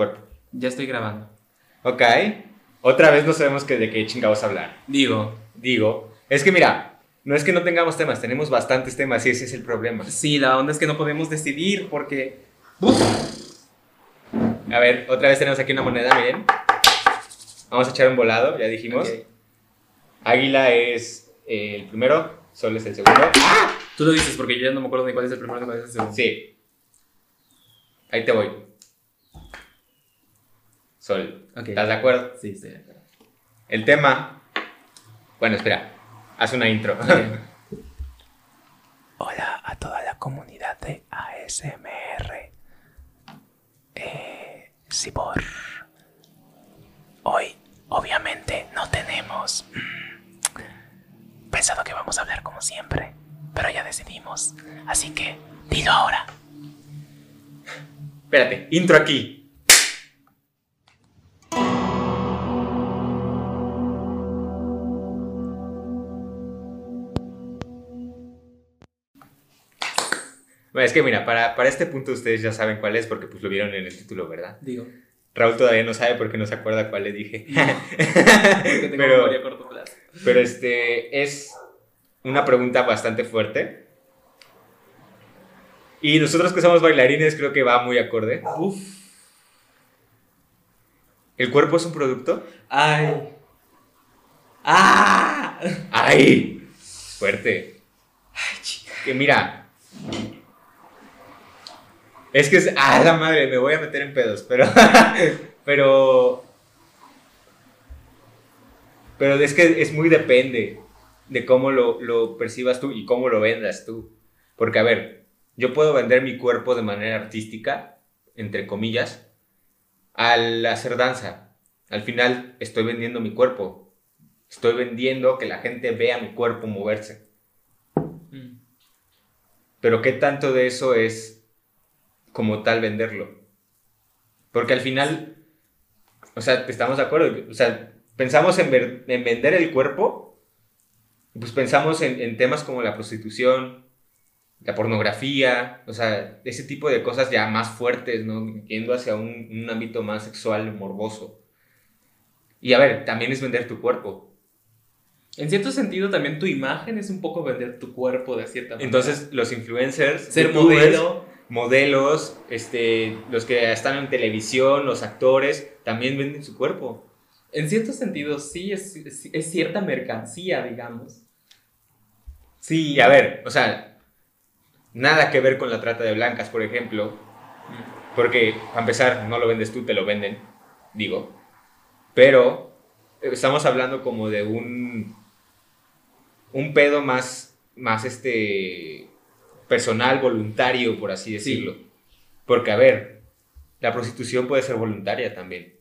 cuerpo. Ya estoy grabando. Ok. Otra vez no sabemos que, de qué chingados hablar. Digo, Digo, es que mira, no es que no tengamos temas, tenemos bastantes temas y ese es el problema. sí, la onda es que no podemos decidir porque... A ver, otra vez tenemos aquí una moneda, miren. Vamos a echar un volado, ya dijimos. Ok. Águila es eh, el primero, Sol es el segundo. Tú lo dices porque yo ya no me acuerdo ni cuál es el primero ni cuál es el segundo. Sí. Ahí te voy. Sol. ¿Estás de acuerdo? Sí, estoy de acuerdo. El tema. Bueno, espera. Haz una intro. Hola a toda la comunidad de ASMR. Eh, Sibor. Hoy, obviamente, no tenemos mm, pensado que vamos a hablar como siempre, pero ya decidimos. Así que, dilo ahora. Espérate, intro aquí. Bueno, es que mira, para, para este punto ustedes ya saben cuál es porque pues lo vieron en el título, ¿verdad? Digo, Raúl todavía no sabe porque no se acuerda cuál le dije. porque tengo Pero- memoria a corto plazo. Pero este es una pregunta bastante fuerte. Y nosotros que somos bailarines creo que va muy acorde. Uf. ¿El cuerpo es un producto? Ay. ¡Ah! ¡Ay! Fuerte. Ay, chica. Que mira. Es que es. ¡Ah, la madre! Me voy a meter en pedos, pero. pero. Pero es que es muy depende de cómo lo, lo percibas tú y cómo lo vendas tú. Porque, a ver, yo puedo vender mi cuerpo de manera artística, entre comillas, al hacer danza. Al final estoy vendiendo mi cuerpo. Estoy vendiendo que la gente vea mi cuerpo moverse. Mm. Pero ¿qué tanto de eso es como tal venderlo? Porque al final, o sea, estamos de acuerdo, o sea, pensamos en, ver- en vender el cuerpo, pues pensamos en, en temas como la prostitución, la pornografía, o sea, ese tipo de cosas ya más fuertes, ¿no? Yendo hacia un, un ámbito más sexual, morboso. Y a ver, también es vender tu cuerpo. En cierto sentido, también tu imagen es un poco vender tu cuerpo de cierta manera. Entonces, los influencers, ser modelo. Modelos, este, los que están en televisión, los actores, también venden su cuerpo. En cierto sentido, sí es, es, es cierta mercancía, digamos. Sí, a ver, o sea, nada que ver con la trata de blancas, por ejemplo, porque para empezar, no lo vendes tú, te lo venden, digo. Pero estamos hablando como de un, un pedo más, más este, personal, voluntario, por así decirlo. Porque, a ver, la prostitución puede ser voluntaria también.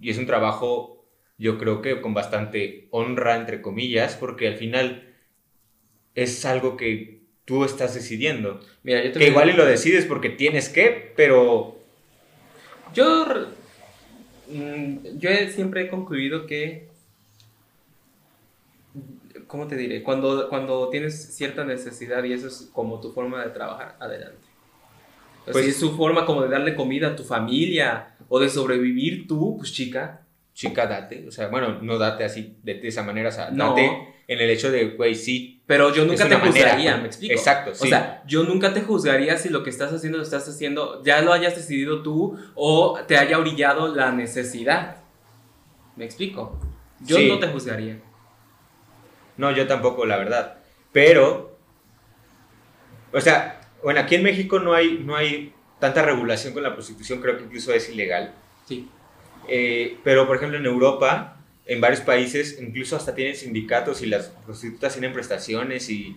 Y es un trabajo, yo creo que con bastante honra, entre comillas, porque al final es algo que tú estás decidiendo. Mira, yo Que igual y lo decides porque tienes que, pero Yo, mm, yo siempre he concluido que, ¿cómo te diré? Cuando, cuando tienes cierta necesidad y eso es como tu forma de trabajar, adelante. O Pues- si es su forma como de darle comida a tu familia o de sobrevivir tú, pues chica. chica, date. O sea, bueno, no date así, de, de esa manera, o sea, No. date en el hecho de, güey, sí. Pero yo nunca te manera, juzgaría, ¿no? ¿me explico? Exacto, O sí. sea, yo nunca te juzgaría si lo que estás haciendo lo estás haciendo, ya lo hayas decidido tú o te haya orillado la necesidad. ¿Me explico? Yo Sí. no te juzgaría. No, yo tampoco, la verdad. Pero, o sea, bueno, aquí en México no hay, no hay tanta regulación con la prostitución, creo que incluso es ilegal. Sí. Eh, pero, por ejemplo, en Europa, en varios países, incluso hasta tienen sindicatos y las prostitutas tienen prestaciones y,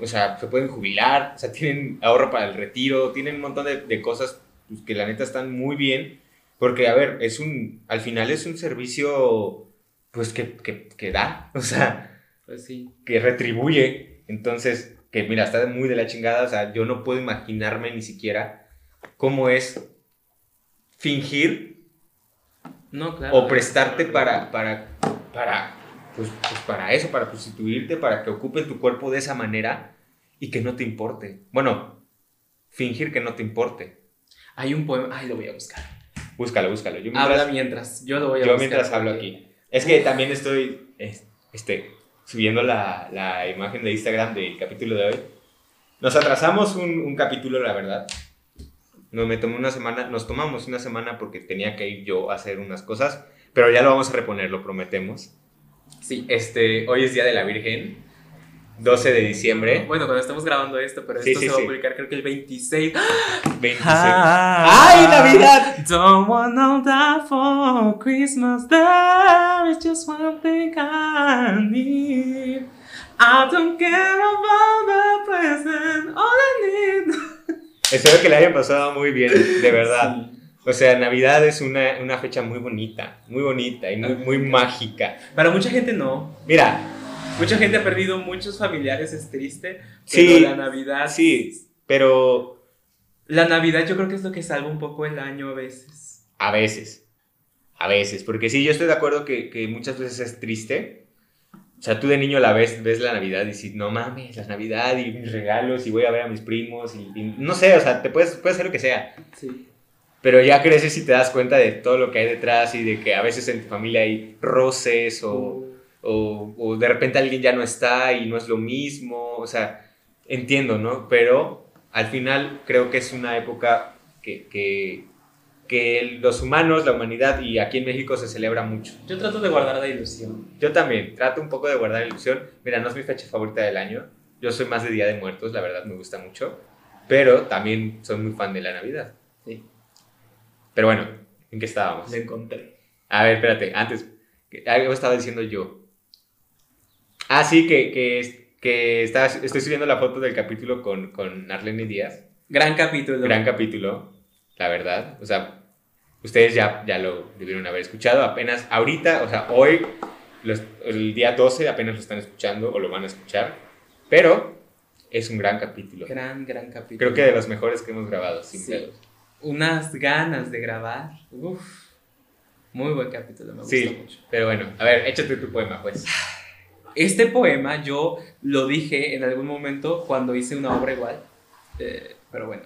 o sea, se pueden jubilar, o sea, tienen ahorro para el retiro, tienen un montón de, de cosas pues, que la neta están muy bien, porque, a ver, es un, al final es un servicio, pues, que, que, que da, o sea, Pues sí. que retribuye. Entonces, que mira, está muy de la chingada. O sea, yo no puedo imaginarme ni siquiera cómo es fingir No, claro. o prestarte para, para, para, pues, pues para eso, para prostituirte, para que ocupen tu cuerpo de esa manera y que no te importe. Bueno, fingir que no te importe. Hay un poema. Ay, lo voy a buscar. Búscalo, búscalo. Yo Habla mientras. Yo lo voy a yo buscar mientras hablo porque- aquí. Es que también estoy es- este, subiendo la, la imagen de Instagram del capítulo de hoy. Nos atrasamos un, un capítulo, la verdad. No, me tomé una semana, nos tomamos una semana porque tenía que ir yo a hacer unas cosas, pero ya lo vamos a reponer, lo prometemos. Sí. Este, hoy es Día de la Virgen, 12 de diciembre, Bueno, cuando estamos grabando esto, pero Sí, esto sí, se va sí. a publicar creo que el 26. 26. Ah. ¡Ay, Navidad! Don't want no that for Christmas. There is just one thing I need. I don't care about the present. All I need. Espero que le hayan pasado muy bien, de verdad. O sea, Navidad es una, una fecha muy bonita, muy bonita y muy, muy mágica. Para mucha gente no. Mira, Mucha gente ha perdido muchos familiares, es triste. Sí, Pero la Navidad. sí, pero La Navidad yo creo que es lo que salva un poco el año a veces. a veces, a veces, porque sí, yo estoy de acuerdo que, que muchas veces es triste. O sea, tú de niño la ves, ves la Navidad y dices, no mames, la Navidad y mis regalos y voy a ver a mis primos y, y no sé, o sea, te puedes, puedes hacer lo que sea. Sí. Pero ya creces y te das cuenta de todo lo que hay detrás y de que a veces en tu familia hay roces o, o, o de repente alguien ya no está y no es lo mismo. O sea, entiendo, ¿no? Pero al final creo que es una época que, que, que los humanos, la humanidad y aquí en México se celebra mucho. Yo trato de guardar la ilusión. Yo también trato un poco de guardar ilusión. Mira, no es mi fecha favorita del año. Yo soy más de Día de Muertos, la verdad me gusta mucho. Pero también soy muy fan de la Navidad. Sí. Pero bueno, ¿en qué estábamos? Lo encontré. A ver, espérate, antes, algo estaba diciendo yo. Ah, sí, que, que, que estaba, estoy subiendo la foto del capítulo con, con Arlene Díaz. Gran capítulo. Gran capítulo, la verdad. O sea, ustedes ya, ya lo debieron haber escuchado. Apenas ahorita, o sea, hoy, los- el día 12, apenas lo están escuchando o lo van a escuchar. Pero es un gran capítulo. Gran, gran capítulo. Creo que de los mejores que hemos grabado, sin Sí. pedos. Unas ganas de grabar. Uf. Muy buen capítulo, me gusta Sí, mucho. pero bueno, a ver, échate tu poema, pues. Este poema yo lo dije en algún momento cuando hice una obra igual. eh, pero bueno.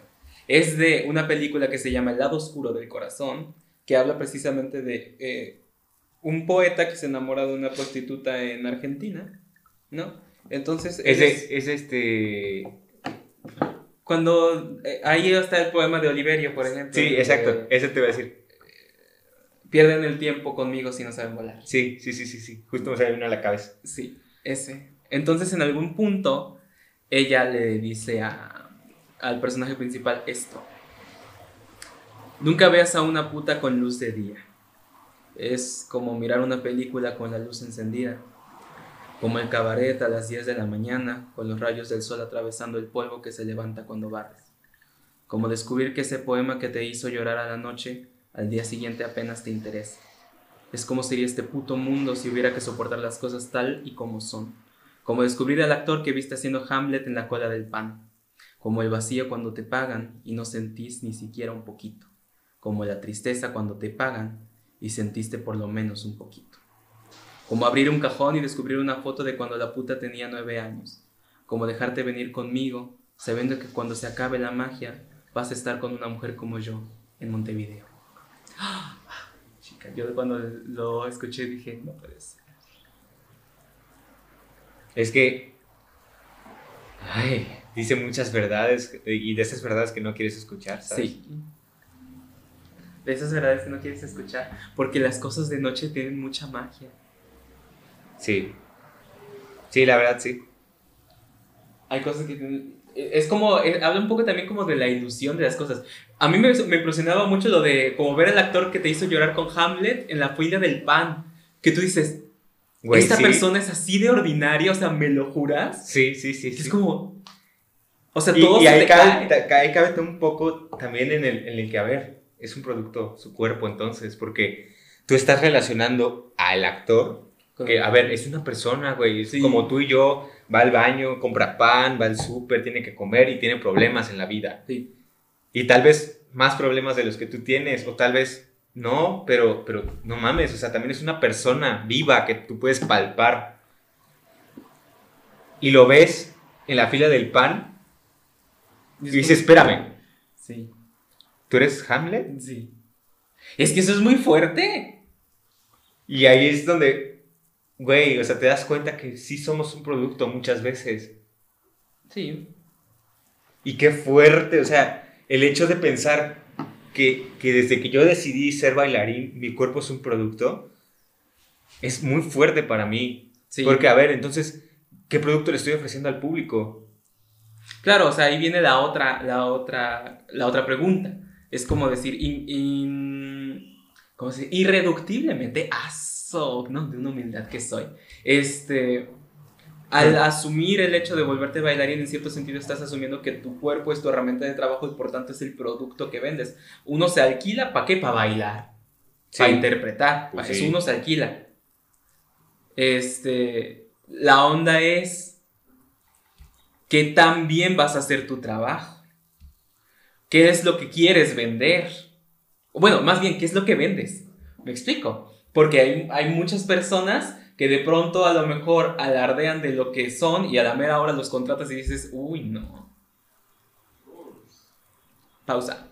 Es de una película que se llama El lado oscuro del corazón, que habla precisamente de eh, un poeta que se enamora de una prostituta en Argentina, ¿no? Entonces, Es, es- de- es este... cuando eh, ahí está el poema de Oliverio, por ejemplo. Sí, de- exacto, ese te iba a decir. Pierden el tiempo conmigo si no saben volar. Sí, sí, sí, sí, sí. Justo me salió uno a la cabeza. Sí, ese. Entonces, en algún punto, ella le dice a, al personaje principal esto. Nunca veas a una puta con luz de día. Es como mirar una película con la luz encendida. Como el cabaret a las 10 de la mañana, con los rayos del sol atravesando el polvo que se levanta cuando barres. Como descubrir que ese poema que te hizo llorar a la noche, al día siguiente apenas te interesa. Es como sería este puto mundo si hubiera que soportar las cosas tal y como son. Como descubrir al actor que viste haciendo Hamlet en la cola del pan. Como el vacío cuando te pagan y no sentís ni siquiera un poquito. Como la tristeza cuando te pagan y sentiste por lo menos un poquito. Como abrir un cajón y descubrir una foto de cuando la puta tenía nueve años. Como dejarte venir conmigo, sabiendo que cuando se acabe la magia vas a estar con una mujer como yo en Montevideo. Chica, yo cuando lo escuché dije, no puede ser. Es que. Ay, dice muchas verdades y de esas verdades que no quieres escuchar, ¿sabes? Sí. De esas verdades que no quieres escuchar, porque las cosas de noche tienen mucha magia. Sí. Sí, la verdad, sí. Hay cosas que tienen- Es como, eh, habla un poco también como de la ilusión de las cosas. A mí me, me impresionaba mucho lo de como ver al actor que te hizo llorar con Hamlet en la fila del pan. Que tú dices, Güey, esta sí. persona es así de ordinaria, o sea, ¿me lo juras? Sí, sí, sí. Es sí. como... O sea, Y, todo y se ahí, cabe, cae. ahí cabe un poco también en el, en el que, a ver, es un producto, su cuerpo, entonces, porque tú estás relacionando al actor que, a ver, es una persona, güey, es Sí. como tú y yo, va al baño, compra pan, va al súper, tiene que comer y tiene problemas en la vida. Sí. Y tal vez más problemas de los que tú tienes, o tal vez no, pero, pero no mames, o sea, también es una persona viva que tú puedes palpar. Y lo ves en la fila del pan y dices, espérame, Sí, ¿tú eres Hamlet? sí. Es que eso es muy fuerte. Y ahí es donde, güey, o sea, te das cuenta que sí somos un producto muchas veces. Sí. Y qué fuerte, o sea, el hecho de pensar que, que desde que yo decidí ser bailarín, mi cuerpo es un producto, es muy fuerte para mí. Sí. Porque, a ver, entonces, ¿qué producto le estoy ofreciendo al público? Claro, o sea, ahí viene la otra, la otra, la otra pregunta. Es como decir, in- in- ¿cómo se dice? irreductiblemente, aso, ¿no? De una humildad que soy. Este, al asumir el hecho de volverte bailarín, en cierto sentido estás asumiendo que tu cuerpo es tu herramienta de trabajo y por tanto es el producto que vendes. Uno se alquila, ¿para qué? Para bailar, para interpretar. Pues Eso sí. uno se alquila. Este, la onda es que también vas a hacer tu trabajo. ¿Qué es lo que quieres vender? Bueno, más bien, ¿qué es lo que vendes? Me explico. Porque hay, hay muchas personas que de pronto a lo mejor alardean de lo que son y a la mera hora los contratas y dices, uy, no. Pausa.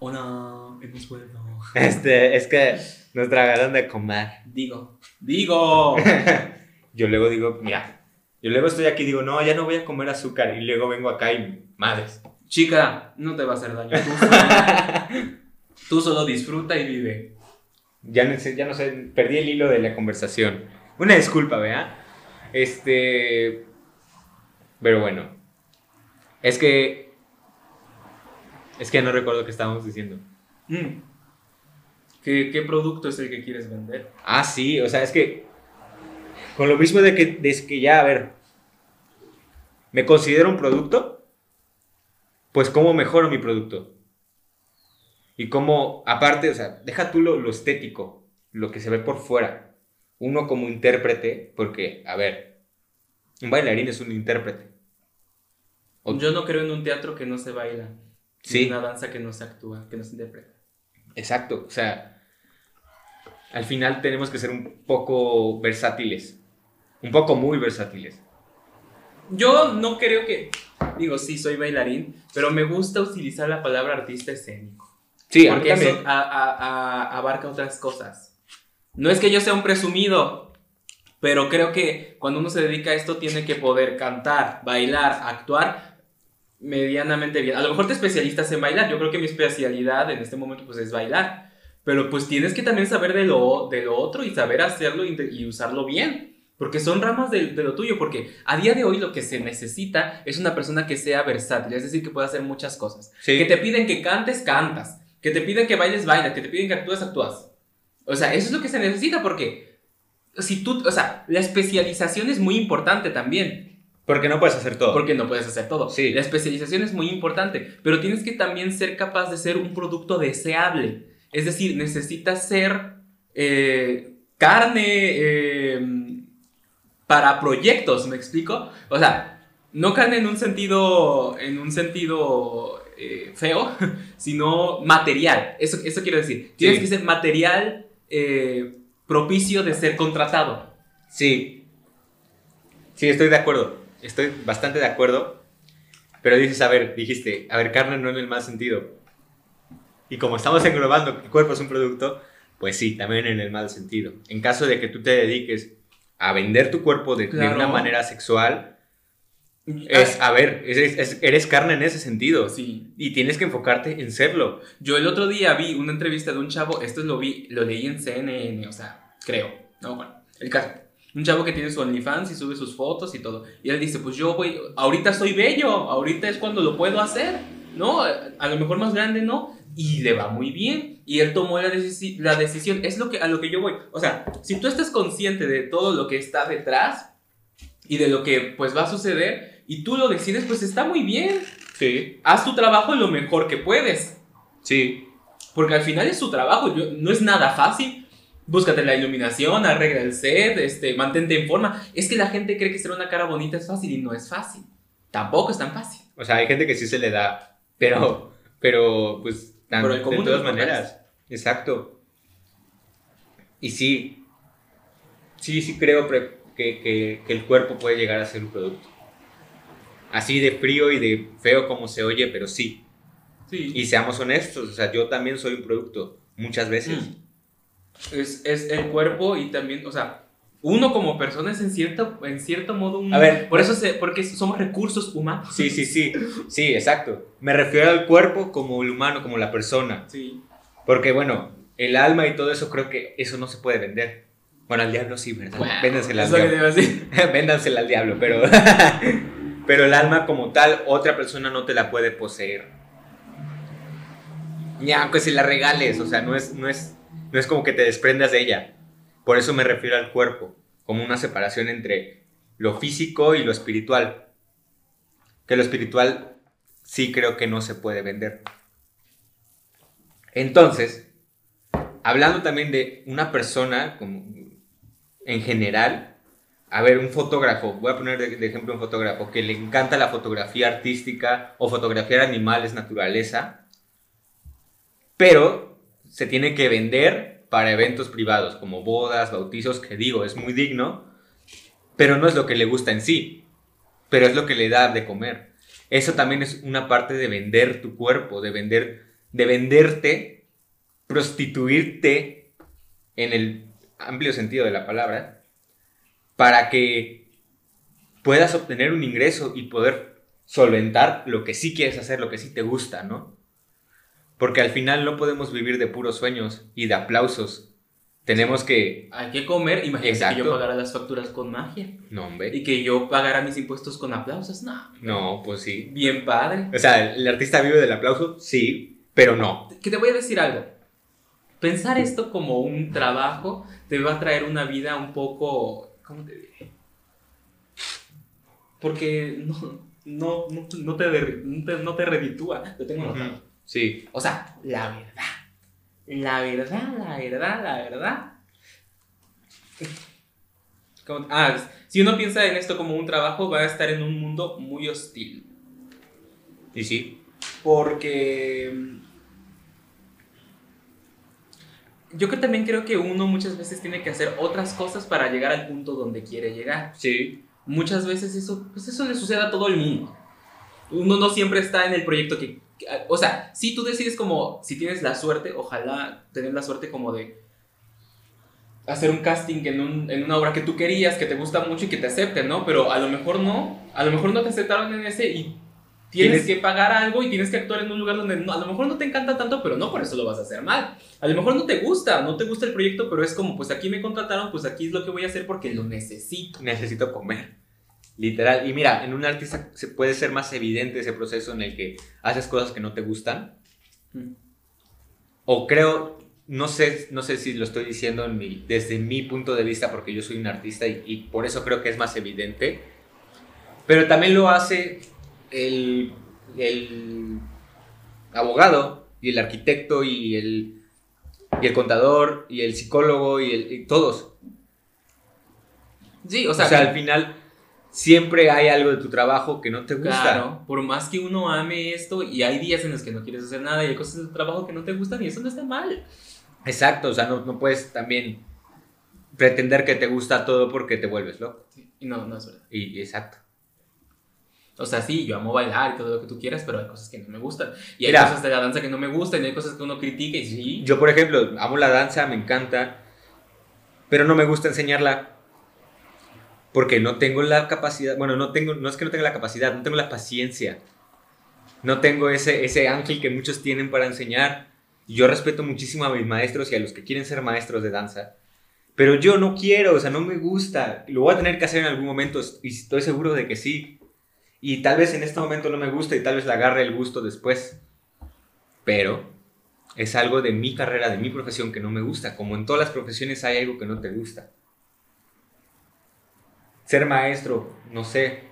Hola, hemos vuelto. Este, es que nos tragaron de comer. Digo, digo. Yo luego digo, mira, yo luego estoy aquí y digo, no, ya no voy a comer azúcar. Y luego vengo acá y, madres. Chica, no te va a hacer daño. Tú solo, disfruta y vive. Ya no sé, ya no sé, perdí el hilo de la conversación. Una disculpa, ¿vea? Este. Pero bueno. Es que. Es que no recuerdo qué estábamos diciendo. Mm. ¿Qué, ¿Qué producto es el que quieres vender? Ah, sí, o sea, es que. Con lo mismo de que, de que ya, a ver. Me considero un producto. Pues, ¿cómo mejoro mi producto? Y cómo, aparte, o sea, deja tú lo, lo estético, lo que se ve por fuera. Uno como intérprete, porque, a ver, un bailarín es un intérprete. O- Yo no creo en un teatro que no se baila. Sí. En una danza que no se actúa, que no se interpreta. Exacto, o sea, al final tenemos que ser un poco versátiles. Un poco muy versátiles. Yo no creo que. Digo, sí, soy bailarín, pero me gusta utilizar la palabra artista escénico. Sí, a mí Porque eso a- a- a- abarca otras cosas. No es que yo sea un presumido, pero creo que cuando uno se dedica a esto tiene que poder cantar, bailar, actuar medianamente bien. A lo mejor te especialistas en bailar. Yo creo que mi especialidad en este momento pues es bailar. Pero pues tienes que también saber de lo, de lo otro y saber hacerlo y, y usarlo bien. Porque son ramas de, de lo tuyo. Porque a día de hoy lo que se necesita es una persona que sea versátil. Es decir, que pueda hacer muchas cosas. Sí. Que te piden que cantes, cantas. Que te piden que bailes, bailas. Que te piden que actúes, actúas. O sea, eso es lo que se necesita porque si tú, o sea, la especialización es muy importante también. Porque no puedes hacer todo. Porque no puedes hacer todo. Sí. La especialización es muy importante, pero tienes que también ser capaz de ser un producto deseable. Es decir, necesitas ser eh, carne eh, para proyectos, ¿me explico? O sea, no carne en un sentido, en un sentido eh, feo, sino material. Eso, eso quiero decir. Tienes Sí. que ser material eh, propicio de ser contratado. Sí. Sí, estoy de acuerdo. Estoy bastante de acuerdo. Pero dices, a ver, dijiste, a ver, carne no en el más sentido. Y como estamos englobando que el cuerpo es un producto, pues sí, también en el mal sentido. En caso de que tú te dediques a vender tu cuerpo de, una manera sexual, es, a ver, eres, es- eres carne en ese sentido. Sí. Y tienes que enfocarte en serlo. Yo el otro día vi una entrevista de un chavo, esto lo vi, lo leí en CNN, o sea, creo, no, bueno, el caso. Un chavo que tiene su OnlyFans y sube sus fotos y todo. Y él dice, pues yo voy, ahorita soy bello, ahorita es cuando lo puedo hacer, ¿no? A lo mejor más grande, ¿no? Y le va muy bien. Y él tomó la, decisi- la decisión, es lo que, a lo que yo voy. O sea, si tú estás consciente de todo lo que está detrás y de lo que pues va a suceder y tú lo decides, pues está muy bien. Sí. Haz tu trabajo lo mejor que puedes. Sí. Porque al final es su trabajo, yo- no es nada fácil. Búscate la iluminación, arregla el set, este, mantente en forma. Es que la gente cree que ser una cara bonita es fácil y no es fácil. Tampoco es tan fácil. O sea, hay gente que sí se le da, pero, pero pues, tan- Pero el común de todas maneras. Exacto. Y sí, sí, sí creo que, que- que el cuerpo puede llegar a ser un producto. Así de frío y de feo como se oye, pero sí. Sí. Y seamos honestos, o sea, yo también soy un producto, muchas veces. Mm. Es, es el cuerpo y también, o sea, uno como persona es en cierto, en cierto modo un... A ver, por eso se, porque somos recursos humanos. Sí, sí, sí, sí, exacto. Me refiero al cuerpo como el humano, como la persona. Sí. Porque bueno, el alma y todo eso, creo que eso no se puede vender. Bueno, al diablo sí, ¿verdad? Wow, Véndensela al diablo. te iba a decir. Véndansela al diablo, pero... pero el alma como tal, otra persona no te la puede poseer. Ni aunque se la regales, o sea, no es, no es, no es como que te desprendas de ella. Por eso me refiero al cuerpo, como una separación entre lo físico y lo espiritual. Que lo espiritual sí creo que no se puede vender. Entonces, hablando también de una persona como en general, a ver, un fotógrafo, voy a poner de, ejemplo un fotógrafo que le encanta la fotografía artística o fotografiar animales, naturaleza, pero se tiene que vender para eventos privados como bodas, bautizos, que digo, es muy digno, pero no es lo que le gusta en sí, pero es lo que le da de comer. Eso también es una parte de vender tu cuerpo, de vender, de venderte, prostituirte en el amplio sentido de la palabra, para que puedas obtener un ingreso y poder solventar lo que sí quieres hacer, lo que sí te gusta, ¿no? Porque al final no podemos vivir de puros sueños y de aplausos. Tenemos que... Hay que comer, imagínate que Exacto. yo pagara las facturas con magia. No, hombre. Y que yo pagara mis impuestos con aplausos. No. No, pues sí. Bien padre. O sea, ¿el artista vive del aplauso? Sí, pero no. Que te voy a decir algo. Pensar esto como un trabajo te va a traer una vida un poco. ¿Cómo te diré? Porque no, no, no, no te, no, te, no te reditúa. Lo tengo anotado. Ujú. Sí. O sea, la verdad. La verdad, la verdad, la verdad. Como- ah, si uno piensa en esto como un trabajo, va a estar en un mundo muy hostil. Y sí. Porque mm, yo que también creo que uno muchas veces tiene que hacer otras cosas para llegar al punto donde quiere llegar. Sí. Muchas veces eso, pues eso le sucede a todo el mundo. Uno no siempre está en el proyecto que, que- o sea, si tú decides como, si tienes la suerte, ojalá tener la suerte como de hacer un casting en, un- en una obra que tú querías, que te gusta mucho y que te acepten, ¿no? Pero a lo mejor no, a lo mejor no te aceptaron en ese y tienes Tienes- que pagar algo y tienes que actuar en un lugar donde no- a lo mejor no te encanta tanto, pero no por eso lo vas a hacer mal. A lo mejor no te gusta, no te gusta el proyecto, pero es como, pues aquí me contrataron, pues aquí es lo que voy a hacer porque lo necesito. Necesito comer. Literal. Y mira, en un artista se puede ser más evidente ese proceso en el que haces cosas que no te gustan. Mm. O creo, no sé, no sé si lo estoy diciendo en mi- desde mi punto de vista, porque yo soy un artista y, y por eso creo que es más evidente. Pero también lo hace el, el abogado y el arquitecto y el, y el contador y el psicólogo y, el, y todos. Sí, o O sea, sea, al final siempre hay algo de tu trabajo que no te gusta. Claro, por más que uno ame esto y hay días en los que no quieres hacer nada y hay cosas de trabajo que no te gustan y eso no está mal. Exacto, o sea, no, no puedes también pretender que te gusta todo porque te vuelves loco. Y no, no es verdad. Y exacto. O sea, sí, yo amo bailar y todo lo que tú quieras, pero hay cosas que no me gustan. Y hay Mira. cosas de la danza que no me gustan y hay cosas que uno critica y sí. Yo, por ejemplo, amo la danza, me encanta, pero no me gusta enseñarla porque no tengo la capacidad, bueno, no tengo, no es que no tenga la capacidad, no tengo la paciencia. No tengo ese, ese ángel que muchos tienen para enseñar. Yo respeto muchísimo a mis maestros y a los que quieren ser maestros de danza. Pero yo no quiero, o sea, no me gusta. Lo voy a tener que hacer en algún momento y estoy seguro de que sí. Y tal vez en este momento no me gusta y tal vez le agarre el gusto después. Pero es algo de mi carrera, de mi profesión que no me gusta. Como en todas las profesiones hay algo que no te gusta. Ser maestro, no sé.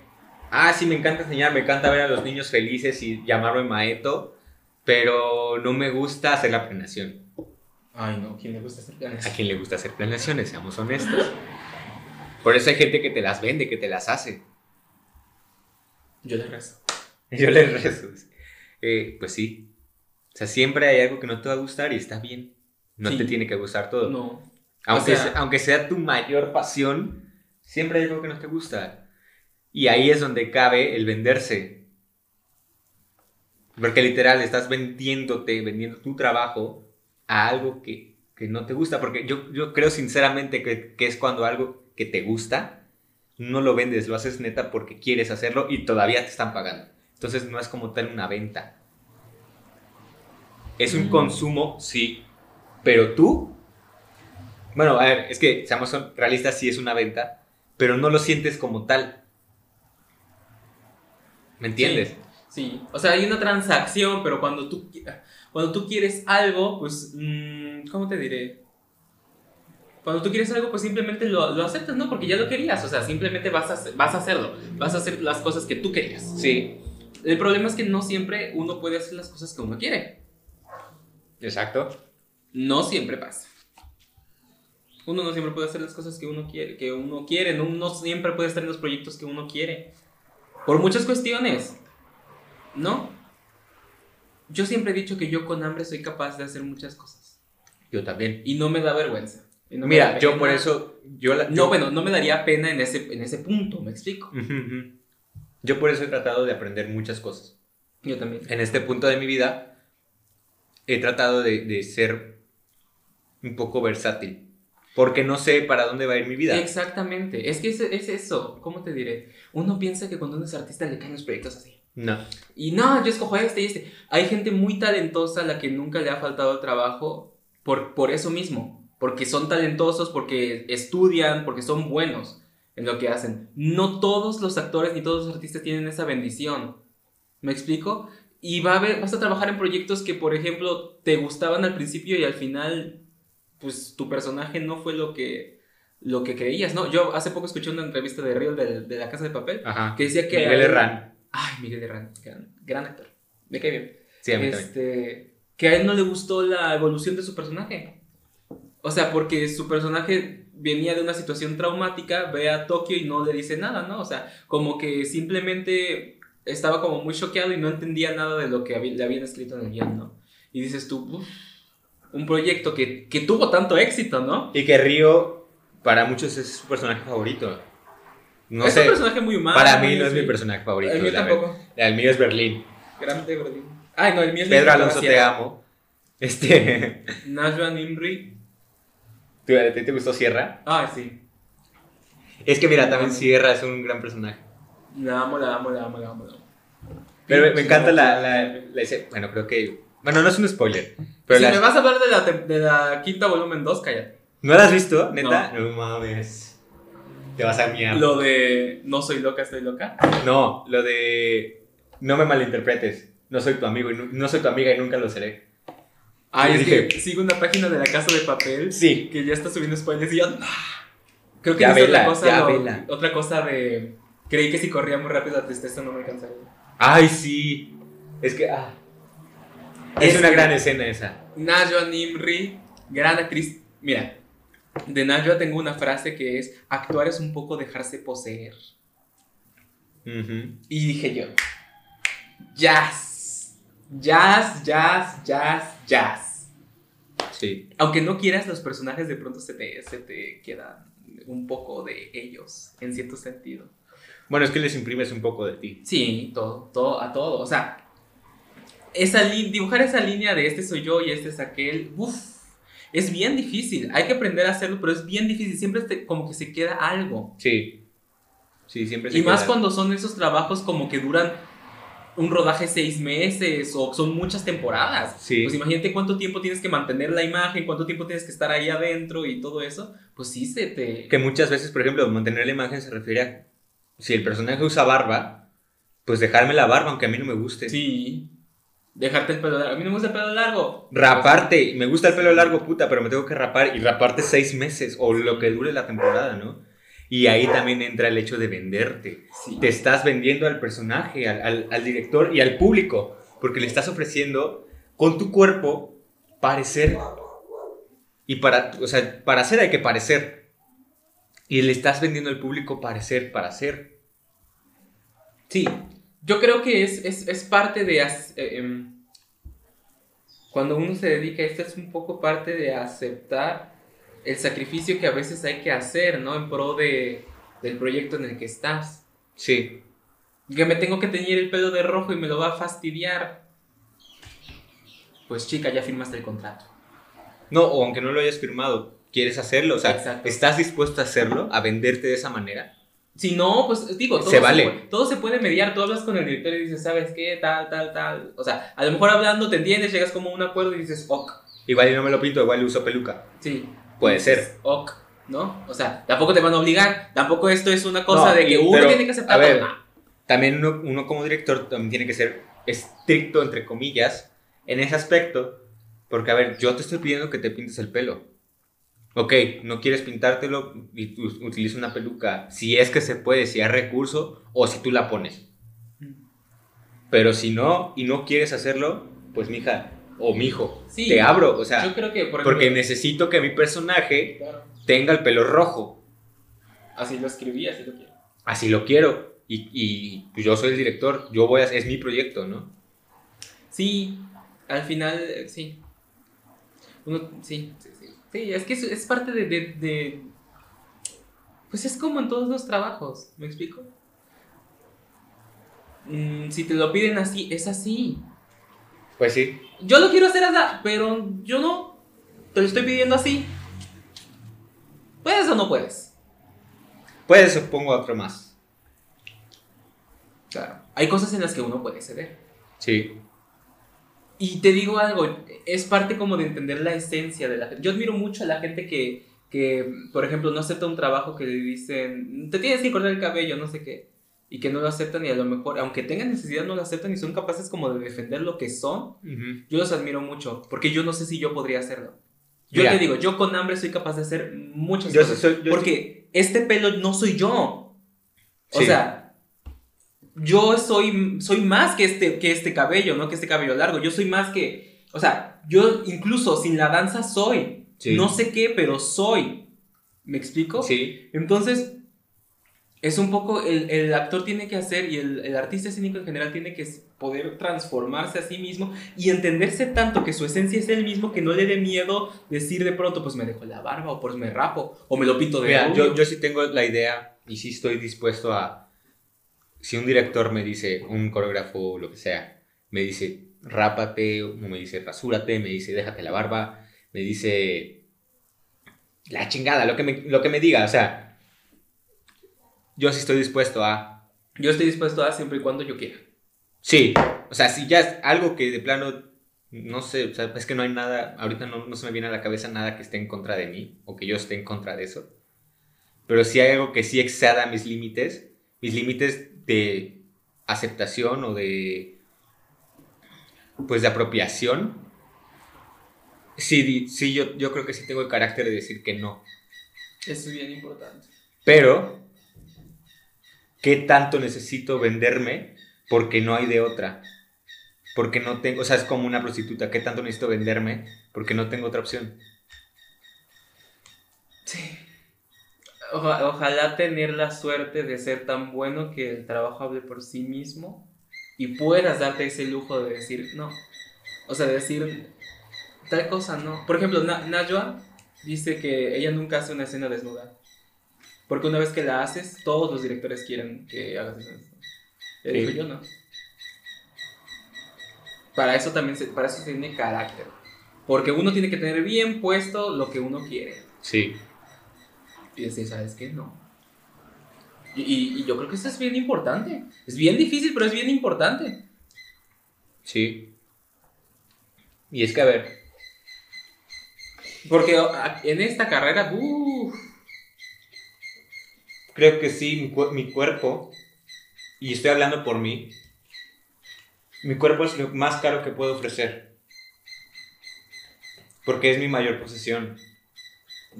Ah, sí, me encanta enseñar, me encanta ver a los niños felices y llamarme maeto, pero no me gusta hacer la planeación. Ay, no, ¿quién le gusta hacer planes? ¿A quién le gusta hacer planeaciones? Seamos honestos. Por eso hay gente que te las vende, que te las hace. Yo le rezo. Yo les rezo. Eh, pues sí. O sea, siempre hay algo que no te va a gustar y está bien. No Sí. te tiene que gustar todo. No. Aunque, O sea- sea, aunque sea tu mayor pasión, siempre hay algo que no te gusta. Y ahí es donde cabe el venderse. Porque literal estás vendiéndote, vendiendo tu trabajo a algo que, que no te gusta. Porque yo, yo creo sinceramente que, que es cuando algo que te gusta, no lo vendes, lo haces neta porque quieres hacerlo y todavía te están pagando. Entonces no es como tal una venta. Es un Mm. consumo, sí, pero tú, bueno, a ver, es que seamos realistas, sí es una venta, pero no lo sientes como tal. ¿Me entiendes? Sí, o sea, hay una transacción, pero cuando tú, cuando tú quieres algo, pues, mm, ¿cómo te diré? Cuando tú quieres algo, pues simplemente lo, lo aceptas, ¿no? Porque ya lo querías, o sea, simplemente vas a, vas a hacerlo, vas a hacer las cosas que tú querías. Sí, El problema es que no siempre uno puede hacer las cosas que uno quiere. exacto. No siempre pasa. Uno no siempre puede hacer las cosas que uno quiere, que uno quiere, no, no siempre puede estar en los proyectos que uno quiere. Por muchas cuestiones. ¿No? Yo siempre he dicho que yo con hambre soy capaz de hacer muchas cosas. Yo también. Y no me da vergüenza. No Mira, yo por eso, yo la- No, yo- bueno, no me daría pena en ese, en ese punto, me explico. Ujú, ujú. Yo por eso he tratado de aprender muchas cosas. Yo también. En este punto de mi vida he tratado de, de ser un poco versátil. Porque no sé para dónde va a ir mi vida. Exactamente. Es que es, es eso. ¿Cómo te diré? Uno piensa que cuando uno es artista le caen los proyectos así. No. Y no, yo escojo este y este. Hay gente muy talentosa a la que nunca le ha faltado trabajo por, por eso mismo. Porque son talentosos, porque estudian, porque son buenos en lo que hacen. No todos los actores ni todos los artistas tienen esa bendición. ¿Me explico? Y va a haber, vas a trabajar en proyectos que, por ejemplo, te gustaban al principio y al final, pues tu personaje no fue lo que, lo que creías, ¿no? Yo hace poco escuché una entrevista de Real de, de La Casa de Papel Ajá. que decía que... Miguel Herrán. Ay, Miguel Herrán, gran, gran actor. Me cae bien. Sí, a mí también. este, que a él no le gustó la evolución de su personaje. O sea, porque su personaje venía de una situación traumática, ve a Tokio y no le dice nada, ¿no? O sea, como que simplemente estaba como muy choqueado y no entendía nada de lo que le habían escrito en el guion, ¿no? Y dices tú, "Uf, un proyecto que, que tuvo tanto éxito, ¿no? Y que Río, para muchos, es su personaje favorito. No es sé. un personaje muy humano. Para mí no es mi personaje favorito. El mío tampoco. El mío es Berlín. Grande, Berlín. Ay, no, el mío es Pedro Alonso, te amo. Este. Najwa Nimri. ¿Tú- ¿A ti te gustó Sierra? Ah, sí. Es que mira, también Sierra es un gran personaje. La amo, la amo, la amo, la amo. la amo. Pero me, encanta la, la, Bueno, creo que. Bueno, no es un spoiler. Pero si la- me vas a hablar de la, de la quinta volumen 2, cállate. ¿No la has visto, neta? No, mames. Te vas a miar. Lo de no soy loca, estoy loca. No, lo de. No me malinterpretes. No soy tu amigo y nu- no soy tu amiga y nunca lo seré. Ay, Sí, es dije- que sigo una página de la casa de papel Sí. que ya está subiendo spoilers y yo. "Ah". Creo que Ya vela, otra cosa. ya lo- vela. Otra cosa de. Creí que si corría muy rápido la tristeza no me alcanzaría. Ay, sí. Es que. ah. Es, Es una que- gran escena esa. Najwa Nimri, gran actriz. Mira, de Najwa tengo una frase que es: actuar es un poco dejarse poseer. Y dije yo, jazz, jazz, jazz, jazz, jazz. Sí. Aunque no quieras, los personajes de pronto se te, se te quedan un poco de ellos, en cierto sentido. Bueno, es que les imprimes un poco de ti. Sí, todo, todo, a todo. O sea, esa dibujar esa línea de este soy yo y este es aquel, uff, es bien difícil. Hay que aprender a hacerlo, pero es bien difícil. Siempre te- como que se queda algo. Sí. Sí, siempre se Y más cuando son esos trabajos como que duran un rodaje seis meses o son muchas temporadas. Sí. Pues imagínate cuánto tiempo tienes que mantener la imagen, cuánto tiempo tienes que estar ahí adentro y todo eso. Pues sí, se te... Que muchas veces, por ejemplo, mantener la imagen se refiere a. Si el personaje usa barba, pues dejarme la barba, aunque a mí no me guste. Sí. Dejarte el pelo largo. A mí no me gusta el pelo largo. Raparte, me gusta el pelo largo, puta, pero me tengo que rapar y raparte seis meses o lo que dure la temporada, ¿no? Y ahí también entra el hecho de venderte. Sí. Te estás vendiendo al personaje, al, al- al director y al público, porque le estás ofreciendo con tu cuerpo parecer. Y para, o sea, para hacer hay que parecer. Y le estás vendiendo al público parecer para hacer. Sí, yo creo que es, es, es parte de... as- eh, em, cuando uno se dedica a esto es un poco parte de aceptar el sacrificio que a veces hay que hacer, ¿no? En pro de, del proyecto en el que estás. Sí. Que me tengo que teñir el pelo de rojo y me lo va a fastidiar. pues chica, ya firmaste el contrato. No, o aunque no lo hayas firmado, quieres hacerlo, o sea, Exacto. ¿estás dispuesto a hacerlo, a venderte de esa manera? Si no, pues digo, todo Se vale. puede, todo se puede mediar. Tú hablas con el director y dices, ¿sabes qué? Tal, tal, tal. O sea, a lo mejor hablando te entiendes, llegas como a un acuerdo y dices, ok. Igual y no me lo pinto, igual y uso peluca. Sí. Puede Dices, ser. Ok, ¿no? O sea, tampoco te van a obligar. Tampoco esto es una cosa No, de que uno pero, tiene que aceptar a ver, También uno, uno como director también tiene que ser estricto, entre comillas, en ese aspecto. Porque, a ver, yo te estoy pidiendo que te pintes el pelo. Ok, no quieres pintártelo y utiliza una peluca. Si es que se puede, si hay recurso o si tú la pones. Pero si no y no quieres hacerlo, pues mija o mijo, Sí. te abro. O sea, Yo creo que, por porque necesito que mi personaje claro, tenga el pelo rojo. así lo escribí, así lo quiero. Así lo quiero. Y, y pues yo soy el director, yo voy a, es mi proyecto, ¿no? Sí, al final, eh, sí. Uno, sí, sí, sí. Sí, es que es, es parte de, de, de- Pues es como en todos los trabajos, ¿me explico? Mm, si te lo piden así, es así. Pues sí. Yo lo quiero hacer así, pero yo no. Te lo estoy pidiendo así. ¿Puedes o no puedes? Puedes, supongo, otro más. Claro. Hay cosas en las que uno puede ceder. Sí. Y te digo algo, es parte como de entender la esencia de la gente. Yo admiro mucho a la gente que, que, por ejemplo, no acepta un trabajo que le dicen, te tienes que cortar el cabello, no sé qué, y que no lo aceptan y a lo mejor, aunque tengan necesidad, no lo aceptan y son capaces como de defender lo que son. Ujú. Yo los admiro mucho, porque yo no sé si yo podría hacerlo. Yo Mira. te digo, yo con hambre soy capaz de hacer muchas Yo cosas. soy- yo- porque este pelo no soy yo. O Sí. sea, yo soy, soy más que este, que este cabello, no que este cabello largo. Yo soy más que. O sea, yo incluso sin la danza soy. Sí. No sé qué, pero soy. ¿Me explico? Sí. Entonces, es un poco. El, el actor tiene que hacer y el, el artista escénico en general tiene que poder transformarse a sí mismo y entenderse tanto que su esencia es el mismo que no le dé miedo decir de pronto, pues me dejo la barba o pues me rapo o me lo pinto de Mira, yo, yo sí tengo la idea y sí estoy dispuesto a. Si un director me dice, un coreógrafo, lo que sea, me dice, rápate, o me dice, rasúrate, me dice, déjate la barba, me dice, la chingada, lo que me, lo que me diga, o sea, yo sí estoy dispuesto a. Yo estoy dispuesto a siempre y cuando yo quiera. Sí, o sea, si ya es algo que de plano, no sé, o sea, es que no hay nada, ahorita no, no se me viene a la cabeza nada que esté en contra de mí o que yo esté en contra de eso. Pero si hay algo que sí exceda mis límites, mis límites de aceptación o de, pues de apropiación, sí, sí yo, yo creo que sí tengo el carácter de decir que no. Eso es bien importante. Pero, ¿qué tanto necesito venderme porque no hay de otra? Porque no tengo, o sea, es como una prostituta, ¿qué tanto necesito venderme porque no tengo otra opción? Sí. Oja- ojalá tener la suerte de ser tan bueno que el trabajo hable por sí mismo y puedas darte ese lujo de decir no. O sea, de decir tal cosa no. Por ejemplo, Na- Najwa dice que ella nunca hace una escena desnuda. Porque una vez que la haces, todos los directores quieren que hagas Sí. dijo yo no. Para eso también se, para eso se tiene carácter. Porque uno tiene que tener bien puesto lo que uno quiere. Sí, Y decir, ¿sabes qué? No. Y, y- y yo creo que eso es bien importante. Es bien difícil, pero es bien importante. sí. Y es que, a ver, Porque en esta carrera, uff, creo que sí, mi, cu- mi cuerpo, y estoy hablando por mí, mi cuerpo es lo más caro que puedo ofrecer. Porque es mi mayor posesión.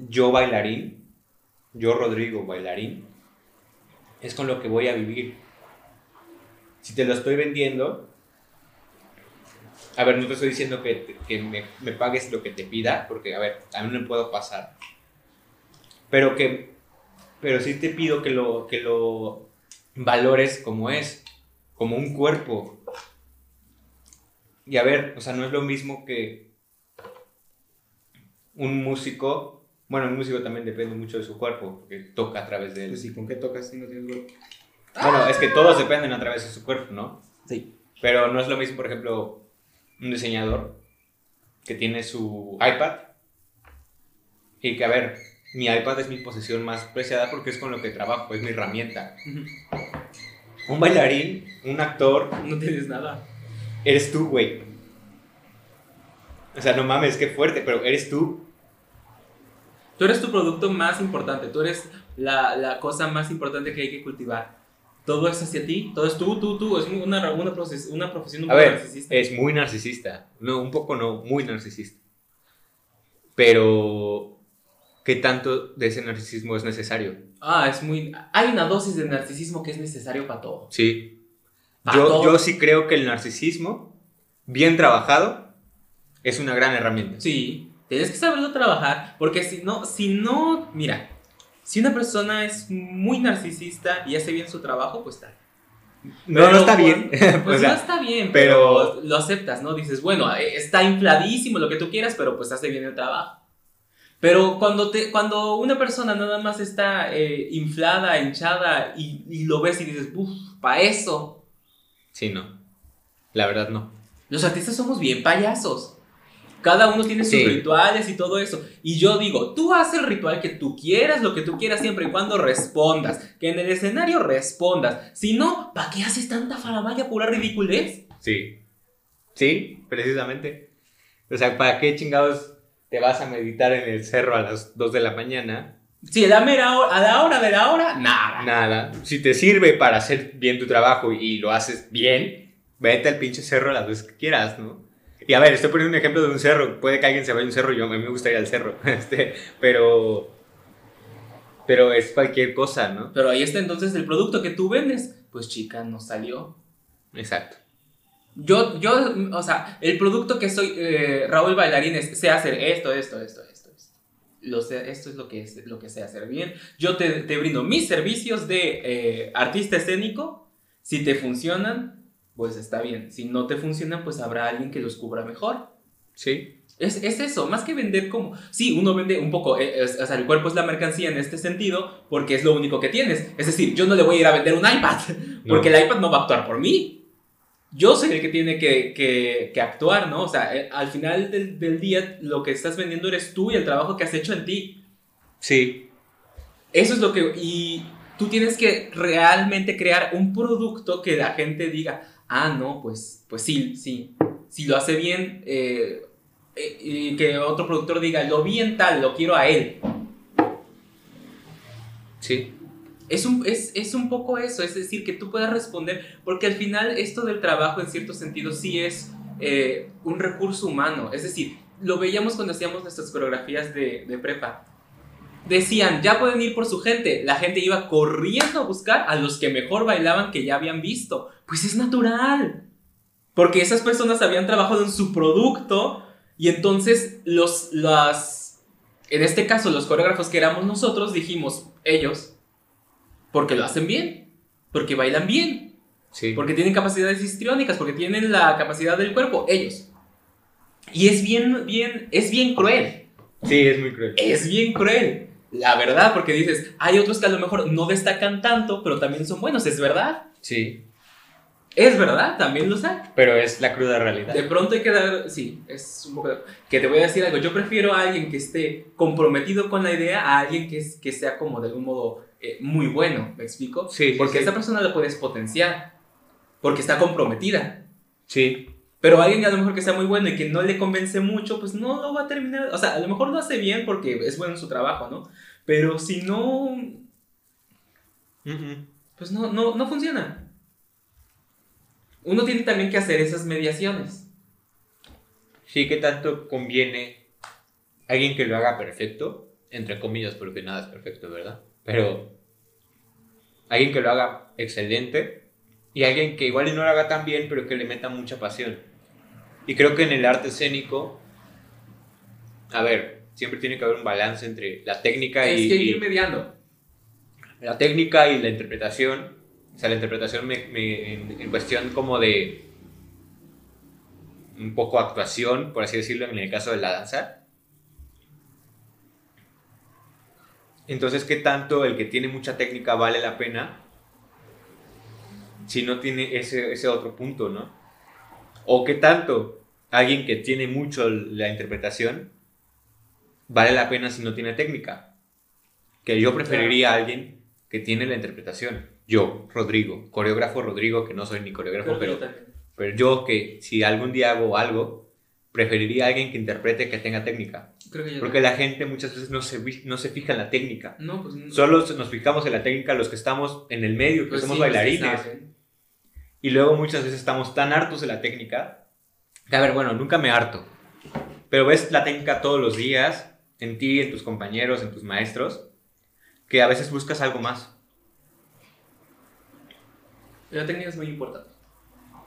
Yo bailarín, yo Rodrigo bailarín, es con lo que voy a vivir. Si te lo estoy vendiendo, a ver, no te estoy diciendo que, que me, me pagues lo que te pida, porque, a ver, a mí no puedo pasar. Pero que, pero sí te pido que lo, que lo valores como es, como un cuerpo. Y a ver, o sea, no es lo mismo que un músico, bueno, un músico también depende mucho de su cuerpo, porque toca a través de él. Pues sí, ¿con qué tocas si no tienes cuerpo? Bueno, es que todos dependen a través de su cuerpo, ¿no? Sí. Pero no es lo mismo, por ejemplo, un diseñador que tiene su iPad y que, a ver, mi iPad es mi posesión más preciada porque es con lo que trabajo, es mi herramienta. Un bailarín, un actor, No tienes nada. eres tú, güey. O sea, no mames, qué fuerte, pero eres tú. Tú eres tu producto más importante, tú eres la, la cosa más importante que hay que cultivar. Todo es hacia ti, todo es tú, tú, tú. Es una, una, proces- una profesión un A poco ver, narcisista. es muy narcisista. No, un poco no, muy narcisista. Pero, ¿qué tanto de ese narcisismo es necesario? Ah, es muy... Hay una dosis de narcisismo que es necesario para todo. Sí. Pa' Yo, todo. yo sí creo que el narcisismo, bien trabajado, es una gran herramienta. Sí, tienes que saberlo trabajar, porque si no, si no, mira, si una persona es muy narcisista y hace bien su trabajo, pues está. No, no Pero está cuan- bien. Pues O sea, no está bien, pero- pero, lo aceptas, ¿no? Dices, bueno, eh, está infladísimo lo que tú quieras, pero pues hace bien el trabajo. Pero cuando, te, cuando una persona nada más está eh, inflada, hinchada y, y lo ves y dices, uff, para eso. Sí, no. La verdad, no. Los artistas somos bien payasos. Cada uno tiene sus Sí. rituales y todo eso. Y yo digo, tú haz el ritual que tú quieras, lo que tú quieras, siempre y cuando respondas. Que en el escenario respondas. Si no, ¿para qué haces tanta faramaya pura ridiculez? Sí. Sí, precisamente. O sea, ¿para qué chingados te vas a meditar en el cerro a las 2 de la mañana? Si a la, mera hora, a la hora de la hora, nada. Nada. Si te sirve para hacer bien tu trabajo y lo haces bien, vete al pinche cerro las veces que quieras, ¿no? Y a ver, estoy poniendo un ejemplo de un cerro. Puede que alguien se vaya a un cerro, yo a mí me gusta ir al cerro. Este, pero. Pero es cualquier cosa, ¿no? Pero ahí está entonces el producto que tú vendes. Pues chica, no salió. Exacto. Yo, yo, o sea, el producto que soy, eh, Raúl Bailarines, sé hacer esto, esto, esto, esto, esto. Lo sé, esto es lo que, es, lo que sé hacer bien. Yo te, te brindo mis servicios de eh, artista escénico. Si te funcionan, pues está bien. Si no te funcionan, pues habrá alguien que los cubra mejor. Sí. Es, es eso, más que vender como... Sí, uno vende un poco, eh, es- o sea, el cuerpo es la mercancía en este sentido porque es lo único que tienes. Es decir, yo no le voy a ir a vender un iPad porque el iPad no va a actuar por mí. Yo soy el que tiene que, que- que actuar, ¿no? O sea, eh, al final del, del día lo que estás vendiendo eres tú y el trabajo que has hecho en ti. Sí. Eso es lo que... Y tú tienes que realmente crear un producto que la gente diga, ah, no, pues, pues sí, sí. Si lo hace bien, eh, eh, y que otro productor diga, lo vi en tal, lo quiero a él. Sí. Es un, es, es un poco eso, es decir, que tú puedas responder, porque al final esto del trabajo en cierto sentido sí es eh, un recurso humano, es decir, lo veíamos cuando hacíamos nuestras coreografías de, de prepa. Decían, ya pueden ir por su gente, la gente iba corriendo a buscar a los que mejor bailaban que ya habían visto. Pues es natural, porque esas personas habían trabajado en su producto y entonces los, las, en este caso los coreógrafos que éramos nosotros dijimos, ellos, porque lo hacen bien, porque bailan bien, Sí. porque tienen capacidades histriónicas, porque tienen la capacidad del cuerpo, ellos. Y es bien, bien, es bien cruel, Sí, es muy cruel. es bien cruel. La verdad, porque dices, hay otros que a lo mejor no destacan tanto, pero también son buenos, es verdad. Sí. Es verdad, también los hay. Pero es la cruda realidad. De pronto hay que dar, sí, es un poco... de- Que te voy a decir algo, yo prefiero a alguien que esté comprometido con la idea a alguien que, es, que sea como de algún modo eh, muy bueno, ¿me explico? Sí, Porque sí. esa persona la puedes potenciar, porque está comprometida. Sí. Pero alguien a lo mejor que sea muy bueno y que no le convence mucho, pues no lo va a terminar. O sea, a lo mejor lo hace bien porque es bueno en su trabajo, ¿no? Pero si no, Ujú. pues no, no, no funciona. Uno tiene también que hacer esas mediaciones. Sí, ¿qué tanto conviene alguien que lo haga perfecto? Entre comillas, porque nada es perfecto, ¿verdad? Pero alguien que lo haga excelente y alguien que igual no lo haga tan bien, pero que le meta mucha pasión. Y creo que en el arte escénico, a ver, siempre tiene que haber un balance entre la técnica Es y, hay que ir mediando. la técnica y la interpretación. O sea, la interpretación me- me- en, en cuestión como de un poco actuación, por así decirlo, en el caso de la danza. Entonces, ¿qué tanto el que tiene mucha técnica vale la pena si no tiene ese, ese otro punto, ¿no? O qué tanto alguien que tiene mucho la interpretación, vale la pena si no tiene técnica. Que yo preferiría a alguien que tiene la interpretación. Yo, Rodrigo, coreógrafo Rodrigo, que no soy ni coreógrafo, pero, pero yo que si algún día hago algo, preferiría a alguien que interprete que tenga técnica. Creo que yo Porque la gente muchas veces no se, no se fija en la técnica. No, pues no. Solo nos fijamos en la técnica los que estamos en el medio, que Pues somos sí, que bailarines. Y luego muchas veces estamos tan hartos de la técnica. Que, a ver, bueno, nunca me harto. Pero ves la técnica todos los días, en ti, en tus compañeros, en tus maestros, que a veces buscas algo más. La técnica es muy importante.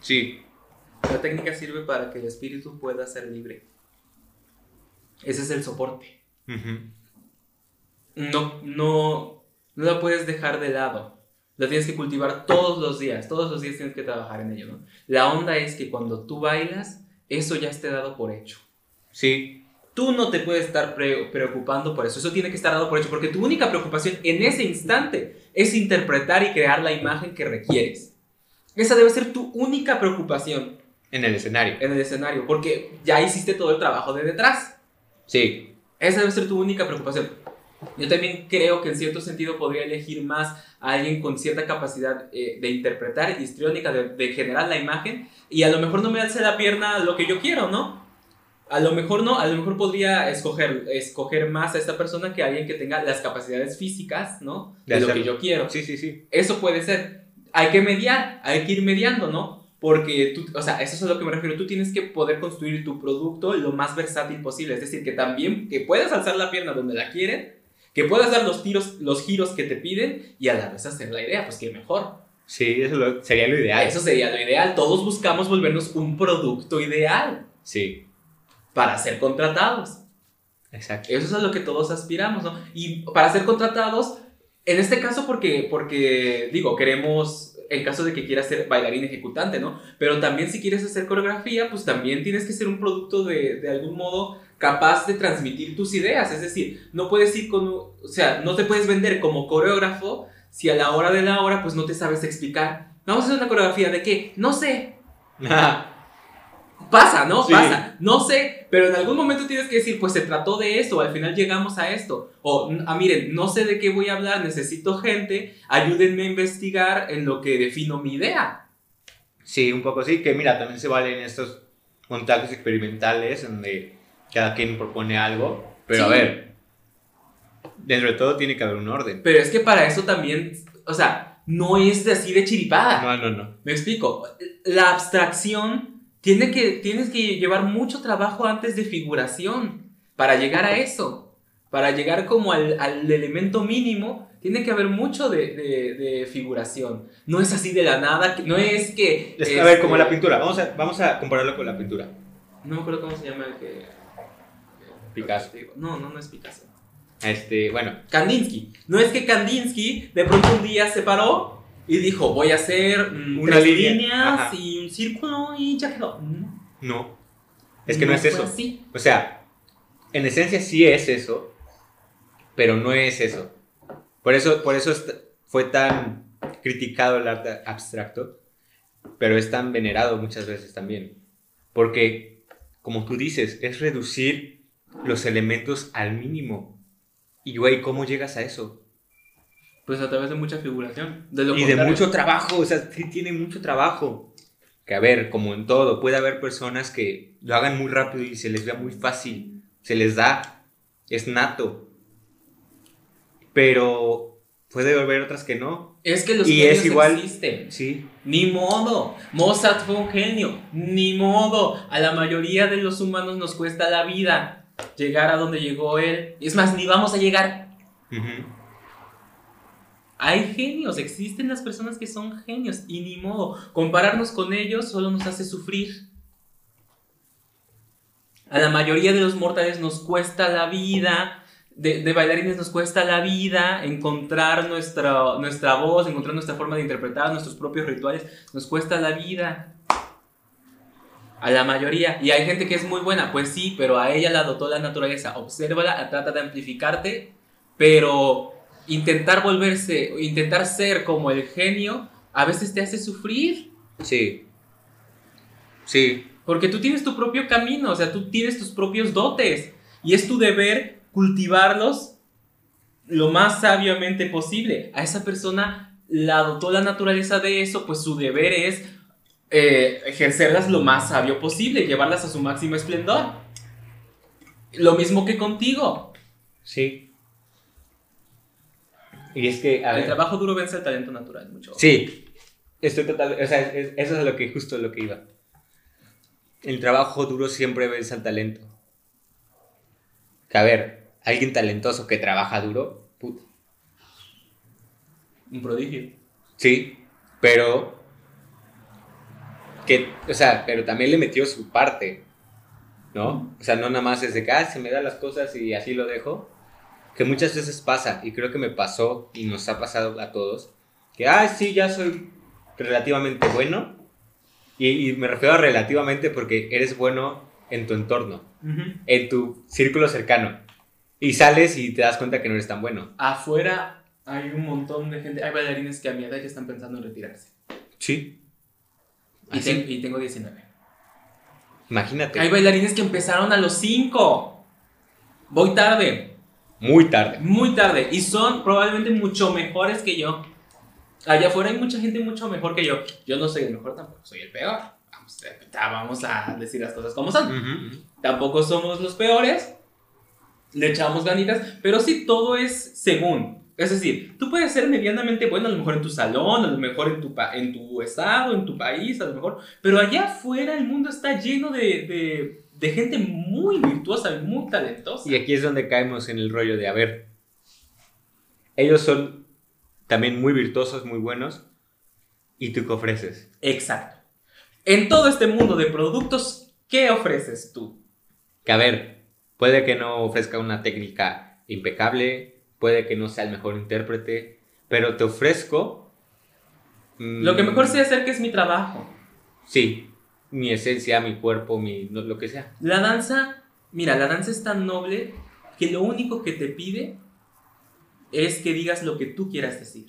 Sí, La técnica sirve para que el espíritu pueda ser libre. Ese es el soporte. ujú, No, no, no la puedes dejar de lado. La tienes que cultivar todos los días. Todos los días tienes que trabajar en ello, ¿no? La onda es que cuando tú bailas, eso ya esté dado por hecho. sí, Tú no te puedes estar pre- preocupando por eso. Eso tiene que estar dado por hecho. Porque tu única preocupación en ese instante es interpretar y crear la imagen que requieres. Esa debe ser tu única preocupación en el escenario. en el escenario. Porque ya hiciste todo el trabajo de detrás. Sí, Esa debe ser tu única preocupación. Yo también creo que en cierto sentido podría elegir más a alguien con cierta capacidad eh, de interpretar, histriónica, de, de generar la imagen, y a lo mejor no me alce la pierna lo que yo quiero, ¿no? A lo mejor no, a lo mejor podría escoger, escoger más a esta persona que a alguien que tenga las capacidades físicas, ¿no? De De lo que yo quiero. sí, sí, sí. Eso puede ser. Hay que mediar, hay que ir mediando, ¿no? Porque tú, o sea, eso es a lo que me refiero. Tú tienes que poder construir tu producto lo más versátil posible. Es decir, que también que puedas alzar la pierna donde la quieren, que puedas dar los tiros, los giros que te piden y a la vez hacer la idea, pues que mejor. Sí, eso lo- sería lo ideal. Eso sería lo ideal. Todos buscamos volvernos un producto ideal Sí, para ser contratados. exacto. Eso es a lo que todos aspiramos, ¿no? Y para ser contratados, en este caso porque, porque digo, queremos, en caso de que quieras ser bailarín ejecutante, ¿no? Pero también si quieres hacer coreografía, pues también tienes que ser un producto de, de algún modo capaz de transmitir tus ideas. Es decir, no puedes ir con, o sea, no te puedes vender como coreógrafo si a la hora de la hora, pues no te sabes explicar. Vamos a hacer una coreografía de qué? No sé, Pasa, ¿no? Sí. Pasa. No sé, pero en algún momento tienes que decir, pues se trató de esto, al final llegamos a esto. O, ah, miren, no sé de qué voy a hablar, necesito gente, ayúdenme a investigar en lo que defino mi idea. Sí, un poco sí, que mira, también se valen estos contactos experimentales donde cada quien propone algo, pero a ver, dentro de todo tiene que haber un orden. Pero es que para eso también, o sea, no es de así de chiripada. No, no, no. Me explico. La abstracción tiene que, tienes que llevar mucho trabajo antes de figuración para llegar a eso. Para llegar como al, al elemento mínimo, tiene que haber mucho de, de- de figuración. No es así de la nada, no es que... Es que, a ver, este, como la pintura, vamos a, vamos a compararlo con la pintura. No me acuerdo cómo se llama el que... Picasso. No, no, no es Picasso. Este, bueno, Kandinsky. No es que Kandinsky de pronto un día se paró y dijo, voy a hacer mm, Una tres línea, líneas ajá. y un círculo y ya quedó. No. no. Es que no, es eso. así. O sea, en esencia sí es eso, pero no es eso. Por eso, por eso fue tan criticado el arte abstracto, pero es tan venerado muchas veces también. Porque, como tú dices, es reducir los elementos al mínimo. Y, güey, ¿cómo llegas a eso? Pues a través de mucha figuración. De lo y de contrario- mucho trabajo, o sea, sí tiene mucho trabajo. Que a ver, como en todo, puede haber personas que lo hagan muy rápido y se les vea muy fácil, se les da, es nato. Pero puede haber otras que no. Es que los Y genios es igual- existen. Sí, Ni modo. Mozart fue un genio. Ni modo. A la mayoría de los humanos nos cuesta la vida llegar a donde llegó él. Es más, ni vamos a llegar. ujú, Hay genios, existen las personas que son genios y ni modo. Compararnos con ellos solo nos hace sufrir. A la mayoría de los mortales nos cuesta la vida, de, de bailarines nos cuesta la vida encontrar nuestra, nuestra voz, encontrar nuestra forma de interpretar nuestros propios rituales, nos cuesta la vida. A la mayoría. Y hay gente que es muy buena, pues sí, pero a ella la dotó la naturaleza. Obsérvala, trata de amplificarte, pero intentar volverse, intentar ser como el genio, a veces te hace sufrir. sí. Sí, Porque tú tienes tu propio camino, o sea, tú tienes tus propios dotes. Y es tu deber cultivarlos lo más sabiamente posible. A esa persona la dotó la naturaleza de eso, pues su deber es eh, ejercerlas lo más sabio posible, llevarlas a su máximo esplendor. Lo mismo que contigo. Sí. Y es que, a El ver, trabajo duro vence el talento natural, mucho. Sí, estoy total, o sea, es- eso es lo que justo lo que iba. El trabajo duro siempre vence al talento. Que a ver, alguien talentoso que trabaja duro, puta, Un prodigio. sí, pero que, o sea, pero también le metió su parte, ¿no? O sea, no nada más es de que, ah, se me dan las cosas y así lo dejo. Que muchas veces pasa, y creo que me pasó y nos ha pasado a todos, que, ah, sí, ya soy relativamente bueno. Y, y me refiero a relativamente porque eres bueno en tu entorno, en tu círculo cercano. Y sales y te das cuenta que no eres tan bueno. Afuera hay un montón de gente. Hay bailarines que a mi edad ya están pensando en retirarse. Sí. Y, ten- y tengo 19. imagínate. Hay bailarines que empezaron a los 5. Voy tarde, Muy tarde. muy tarde. Y son probablemente mucho mejores que yo. Allá afuera hay mucha gente mucho mejor que yo. Yo no soy el mejor tampoco, soy el peor. Vamos, eh, vamos a decir las cosas como son. Ujú, ujú. Tampoco somos los peores. Le echamos ganitas. Pero sí, todo es según. Es decir, tú puedes ser medianamente bueno a lo mejor en tu salón, a lo mejor en tu, en tu estado, en tu país, a lo mejor. Pero allá afuera el mundo está lleno de, de, de gente muy virtuosa y muy talentosa. Y aquí es donde caemos en el rollo de, a ver, ellos son también muy virtuosos, muy buenos, ¿y tú qué ofreces? Exacto. En todo este mundo de productos, ¿qué ofreces tú? Que a ver, puede que no ofrezca una técnica impecable, puede que no sea el mejor intérprete, pero te ofrezco... mm, Lo que mejor sé hacer que es mi trabajo. Sí, mi esencia, mi cuerpo, mi, lo que sea. La danza, mira, la danza es tan noble que lo único que te pide es que digas lo que tú quieras decir.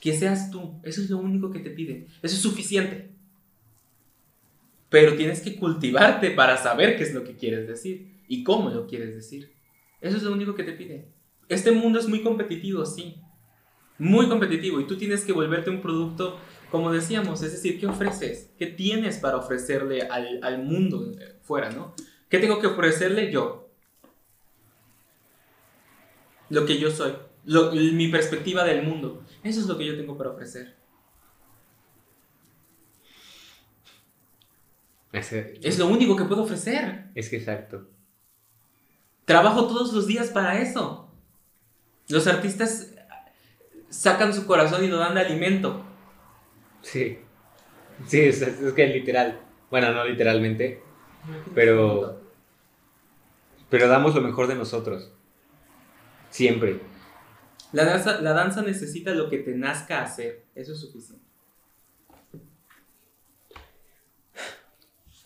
Que seas tú, eso es lo único que te pide. Eso es suficiente. Pero tienes que cultivarte para saber qué es lo que quieres decir y cómo lo quieres decir. Eso es lo único que te pide. Este mundo es muy competitivo, sí. Muy competitivo y tú tienes que volverte un producto, como decíamos, es decir, ¿qué ofreces? ¿Qué tienes para ofrecerle al, al mundo eh, fuera, no? ¿Qué tengo que ofrecerle yo? Lo que yo soy, lo- mi perspectiva del mundo. Eso es lo que yo tengo para ofrecer. Ese- Es lo único que puedo ofrecer. es que exacto. Trabajo todos los días para eso. Los artistas sacan su corazón y lo dan de alimento. Sí. Sí, es, es que literal. Bueno, no literalmente, Pero- pero damos lo mejor de nosotros. Siempre. La danza, la danza necesita lo que te nazca hacer. Eso es suficiente.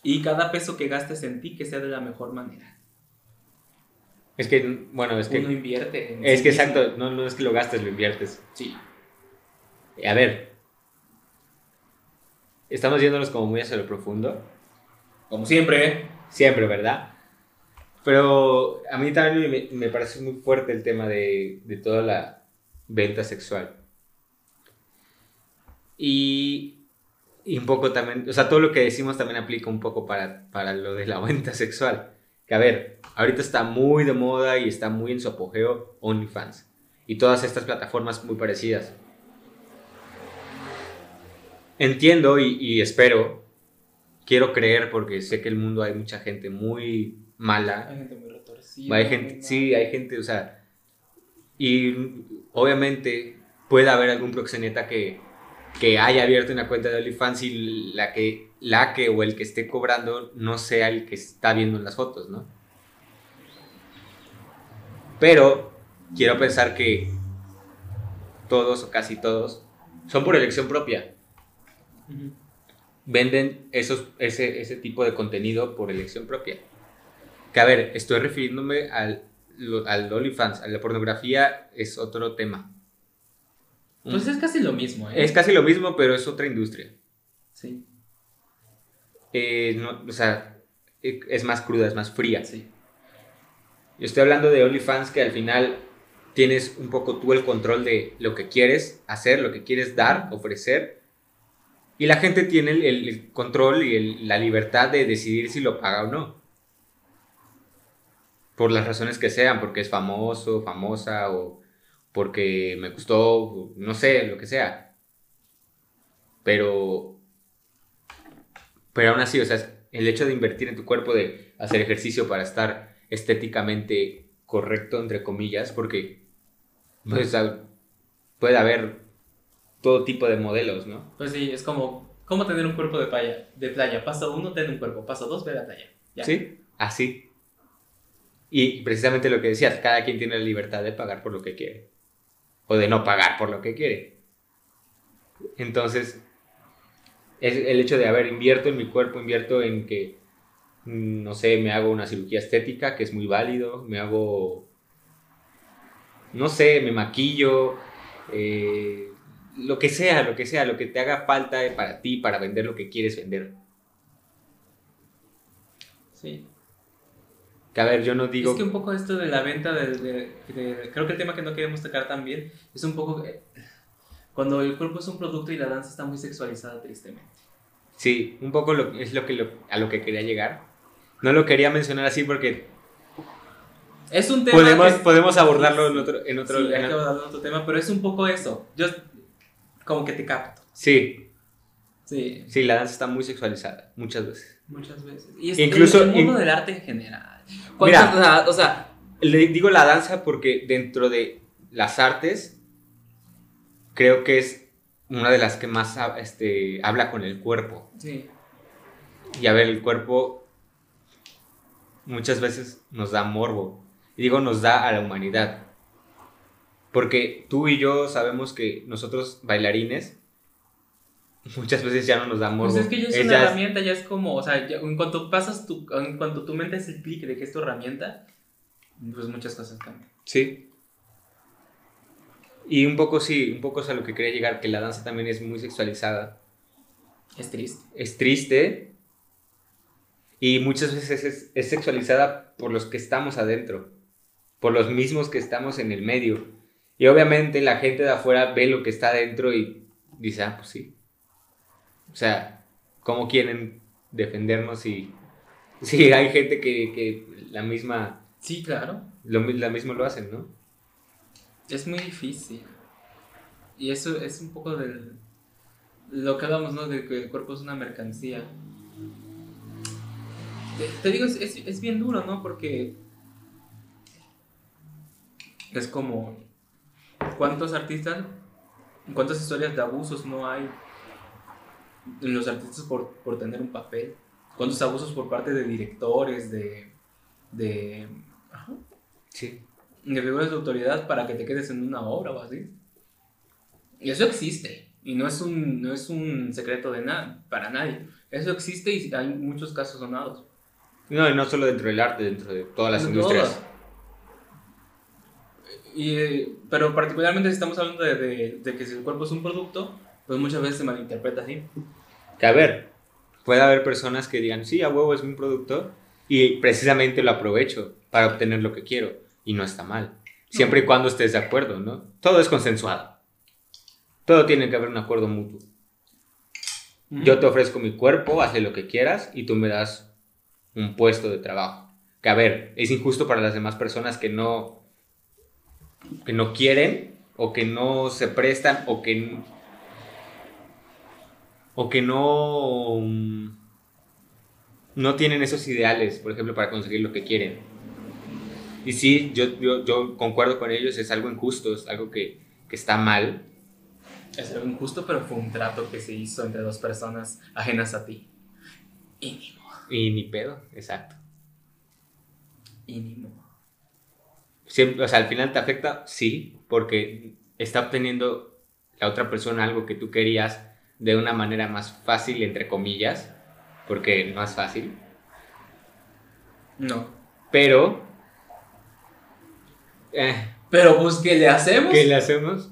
Y cada peso que gastes en ti, que sea de la mejor manera. Es que, bueno, es que... Uno invierte. en Es sí que mismo. exacto, no, no es que lo gastes, lo inviertes. Sí. A ver. Estamos yéndonos como muy hacia lo profundo. Como siempre, ¿eh? Siempre, ¿verdad? Pero a mí también me, me parece muy fuerte el tema de, de toda la venta sexual. Y, y un poco también, o sea, todo lo que decimos también aplica un poco para, para lo de la venta sexual. Que a ver, ahorita está muy de moda y está muy en su apogeo OnlyFans. Y todas estas plataformas muy parecidas. Entiendo y, y espero, quiero creer porque sé que el mundo hay mucha gente muy mala Hay gente muy retorcida. hay gente, sí, hay gente, o sea, y obviamente puede haber algún proxeneta que, que haya abierto una cuenta de OnlyFans y la que, la que o el que esté cobrando no sea el que está viendo en las fotos, ¿no? Pero quiero pensar que todos o casi todos son por elección propia. Venden esos, ese, ese tipo de contenido por elección propia. Que a ver, estoy refiriéndome al, lo- al OnlyFans, a la pornografía es otro tema. Pues es casi lo mismo, ¿eh? Es casi lo mismo, pero es otra industria. Sí. eh, no, o sea, eh, es más cruda, es más fría. Sí. Yo estoy hablando de OnlyFans que al final tienes un poco tú el control de lo que quieres hacer, lo que quieres dar, ofrecer. Y la gente tiene el, control y el- la libertad de decidir si lo paga o no. Por las razones que sean, porque es famoso, famosa o porque me gustó, no sé, lo que sea. Pero, pero aún así, o sea, el hecho de invertir en tu cuerpo, de hacer ejercicio para estar estéticamente correcto, entre comillas, porque pues, puede haber todo tipo de modelos, ¿no? Pues sí, es como, ¿cómo tener un cuerpo de playa? De playa. Paso uno, ten un cuerpo. Paso dos, ve a la playa. Ya. Sí, así. Y precisamente lo que decías, cada quien tiene la libertad de pagar por lo que quiere. O de no pagar por lo que quiere. Entonces, es el hecho de, a ver, invierto en mi cuerpo, invierto en que, mm, no sé, me hago una cirugía estética, que es muy válido, me hago, no sé, me maquillo, eh, lo que sea, lo que sea, lo que te haga falta para ti, para vender lo que quieres vender. Sí. Que a ver, yo no digo... Es que un poco esto de la venta de, de- de- Creo que el tema que no queremos tocar también es un poco... Cuando el cuerpo es un producto y la danza está muy sexualizada, tristemente. Sí, un poco lo, es lo que lo- a lo que quería llegar. No lo quería mencionar así porque Es un tema podemos, que- podemos abordarlo en otro... En otro Sí, hay en- que otro tema, pero es un poco eso. Yo como que te capto. sí, Sí, sí, la danza está muy sexualizada, muchas veces. muchas veces. Y es Incluso- el, mundo in- del arte en general. Mira. ¿Cuántas- o sea, Le digo la danza porque dentro de las artes creo que es una de las que más este, habla con el cuerpo. sí. Y a ver, el cuerpo muchas veces nos da morbo. Y digo, nos da a la humanidad. Porque tú y yo sabemos que nosotros bailarines muchas veces ya no nos da morbo. Pues es que ya es Es una ya- herramienta, ya es como, o sea, ya- en cuanto pasas tu, en cuanto tu mente hace el clic de que es tu herramienta, pues muchas cosas cambian. Sí. Y un poco sí, un poco es a lo que quería llegar, que la danza también es muy sexualizada. Es triste. Es triste y muchas veces es, es sexualizada por los que estamos adentro, por los mismos que estamos en el medio. Y obviamente la gente de afuera ve lo que está adentro y dice, ah, pues sí. O sea, ¿cómo quieren defendernos si, si hay gente que, que la misma, Sí, claro. lo, la misma lo hacen, ¿no? Es muy difícil. Y eso es un poco del. Lo que hablamos, ¿no? De que el cuerpo es una mercancía. Te, te digo, es, es, es bien duro, ¿no? Porque. Es como. ¿Cuántos artistas. ¿Cuántas historias de abusos no hay en los artistas por, por tener un papel? ¿Cuántos abusos por parte de directores, de. de. ajá, Sí. de figuras de autoridad para que te quedes en una obra o así. Y eso existe. Y no es un, no es un secreto de nada, para nadie. Eso existe y hay muchos casos sonados. No, y no solo dentro del arte, dentro de todas las De industrias. Y, pero particularmente si estamos hablando de, de- de que si el cuerpo es un producto, pues muchas veces se malinterpreta así. Que a ver, puede haber personas que digan, sí, a huevo es un producto y precisamente lo aprovecho para obtener lo que quiero y no está mal. Siempre y cuando estés de acuerdo, ¿no? Todo es consensuado. Todo tiene que haber un acuerdo mutuo. Yo te ofrezco mi cuerpo, hazle lo que quieras y tú me das un puesto de trabajo. Que a ver, es injusto para las demás personas que no que no quieren o que no se prestan o que o que no mm, no tienen esos ideales, por ejemplo, para conseguir lo que quieren. Y sí, yo, yo, yo concuerdo con ellos, es algo injusto, es algo que, que está mal, Es algo injusto, pero fue un trato que se hizo entre dos personas ajenas a ti. Y ni modo. y ni pedo, exacto. Y ni modo. Siempre, o sea, al final te afecta, sí, porque está obteniendo la otra persona algo que tú querías de una manera más fácil, entre comillas, porque no es fácil, No. pero... eh, Pero pues, ¿qué le hacemos? ¿Qué le hacemos?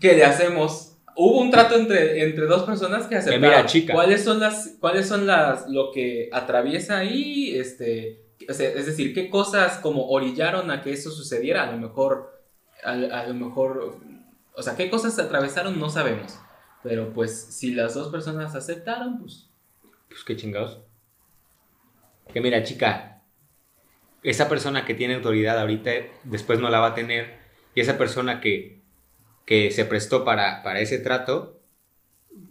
¿Qué le hacemos? hubo un trato entre, entre dos personas que aceptaron. mira, chica. ¿Cuáles son las, cuáles son las, lo que atraviesa ahí, este, es decir, qué cosas como orillaron a que eso sucediera, a lo mejor, a, lo mejor, o sea, qué cosas atravesaron no sabemos, pero pues si las dos personas aceptaron, pues Pues qué chingados. Que mira, chica, esa persona que tiene autoridad ahorita, después no la va a tener. Y esa persona que, que se prestó para, para ese trato,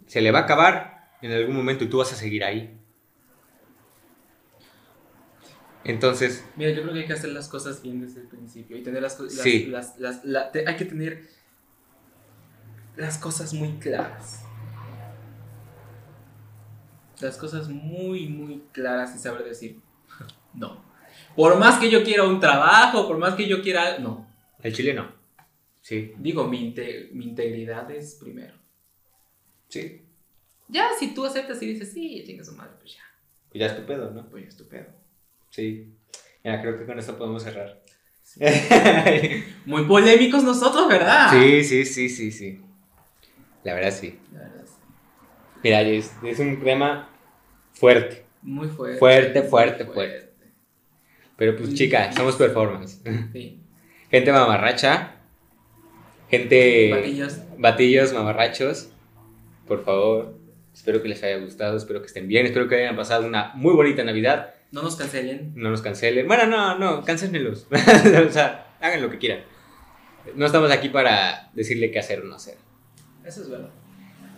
se le va a acabar en algún momento y tú vas a seguir ahí. Entonces, Mira, yo creo que hay que hacer las cosas bien desde el principio y tener las cosas. Sí. Las, las- la- te- hay que tener las cosas muy claras. Las cosas muy, muy claras y saber decir no. Por más que yo quiera un trabajo, por más que yo quiera. No. el chile no. Sí. Digo, mi, inte- mi integridad es primero. Sí. Ya, si tú aceptas y dices, sí, chinga su madre, pues ya. Pues ya es tu pedo, ¿no? Pues estupendo. Sí. Mira, creo que con esto podemos cerrar. Muy polémicos nosotros, ¿verdad? Sí, sí, sí, sí, sí. La verdad sí. La verdad, sí. Mira, es, es un tema fuerte. Muy fuerte. Fuerte, fuerte, fuerte. Pero pues chica, somos performance. Sí. Gente mamarracha. Gente... Batillos. Batillos mamarrachos. Por favor. Espero que les haya gustado, espero que estén bien, espero que hayan pasado una muy bonita Navidad. No nos cancelen. No nos cancelen. Bueno, no, no, cancélenlos. o sea, hagan lo que quieran. No estamos aquí para decirle qué hacer o no hacer. Eso es verdad.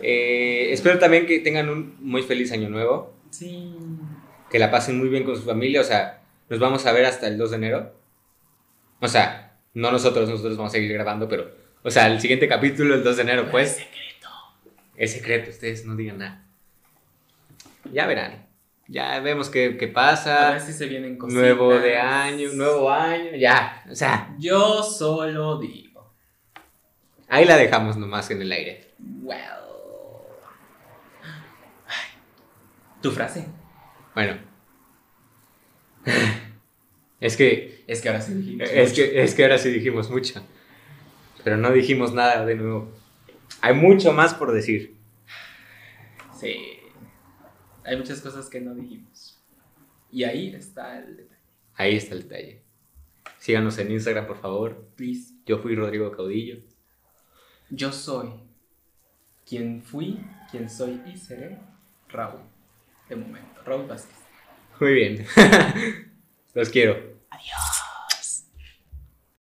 Eh, espero también que tengan un muy feliz año nuevo. Sí. que la pasen muy bien con su familia, o sea, nos vamos a ver hasta el 2 de enero. O sea, no nosotros, nosotros vamos a seguir grabando, pero, o sea, el siguiente capítulo el 2 de enero, pues. secreto. Es secreto, ustedes no digan nada. Ya verán, ya vemos qué, qué A pasa. ver si se vienen cositas. Nuevo de año, nuevo año, ya, o sea, Yo solo digo. ahí la dejamos nomás en el aire. Well. Ay. Tu frase. Bueno. Es que Es que ahora sí dijimos. Es mucho. que, es que ahora sí dijimos mucho. Pero no dijimos nada de nuevo. Hay mucho más por decir. Sí. Hay muchas cosas que no dijimos. Y ahí está el detalle. Ahí está el detalle. Síganos en Instagram, por favor. Please. Yo fui Rodrigo Caudillo. Yo soy quien fui, quien soy y seré Raúl. De momento. Raúl Vázquez. Muy bien. Los quiero. Adiós.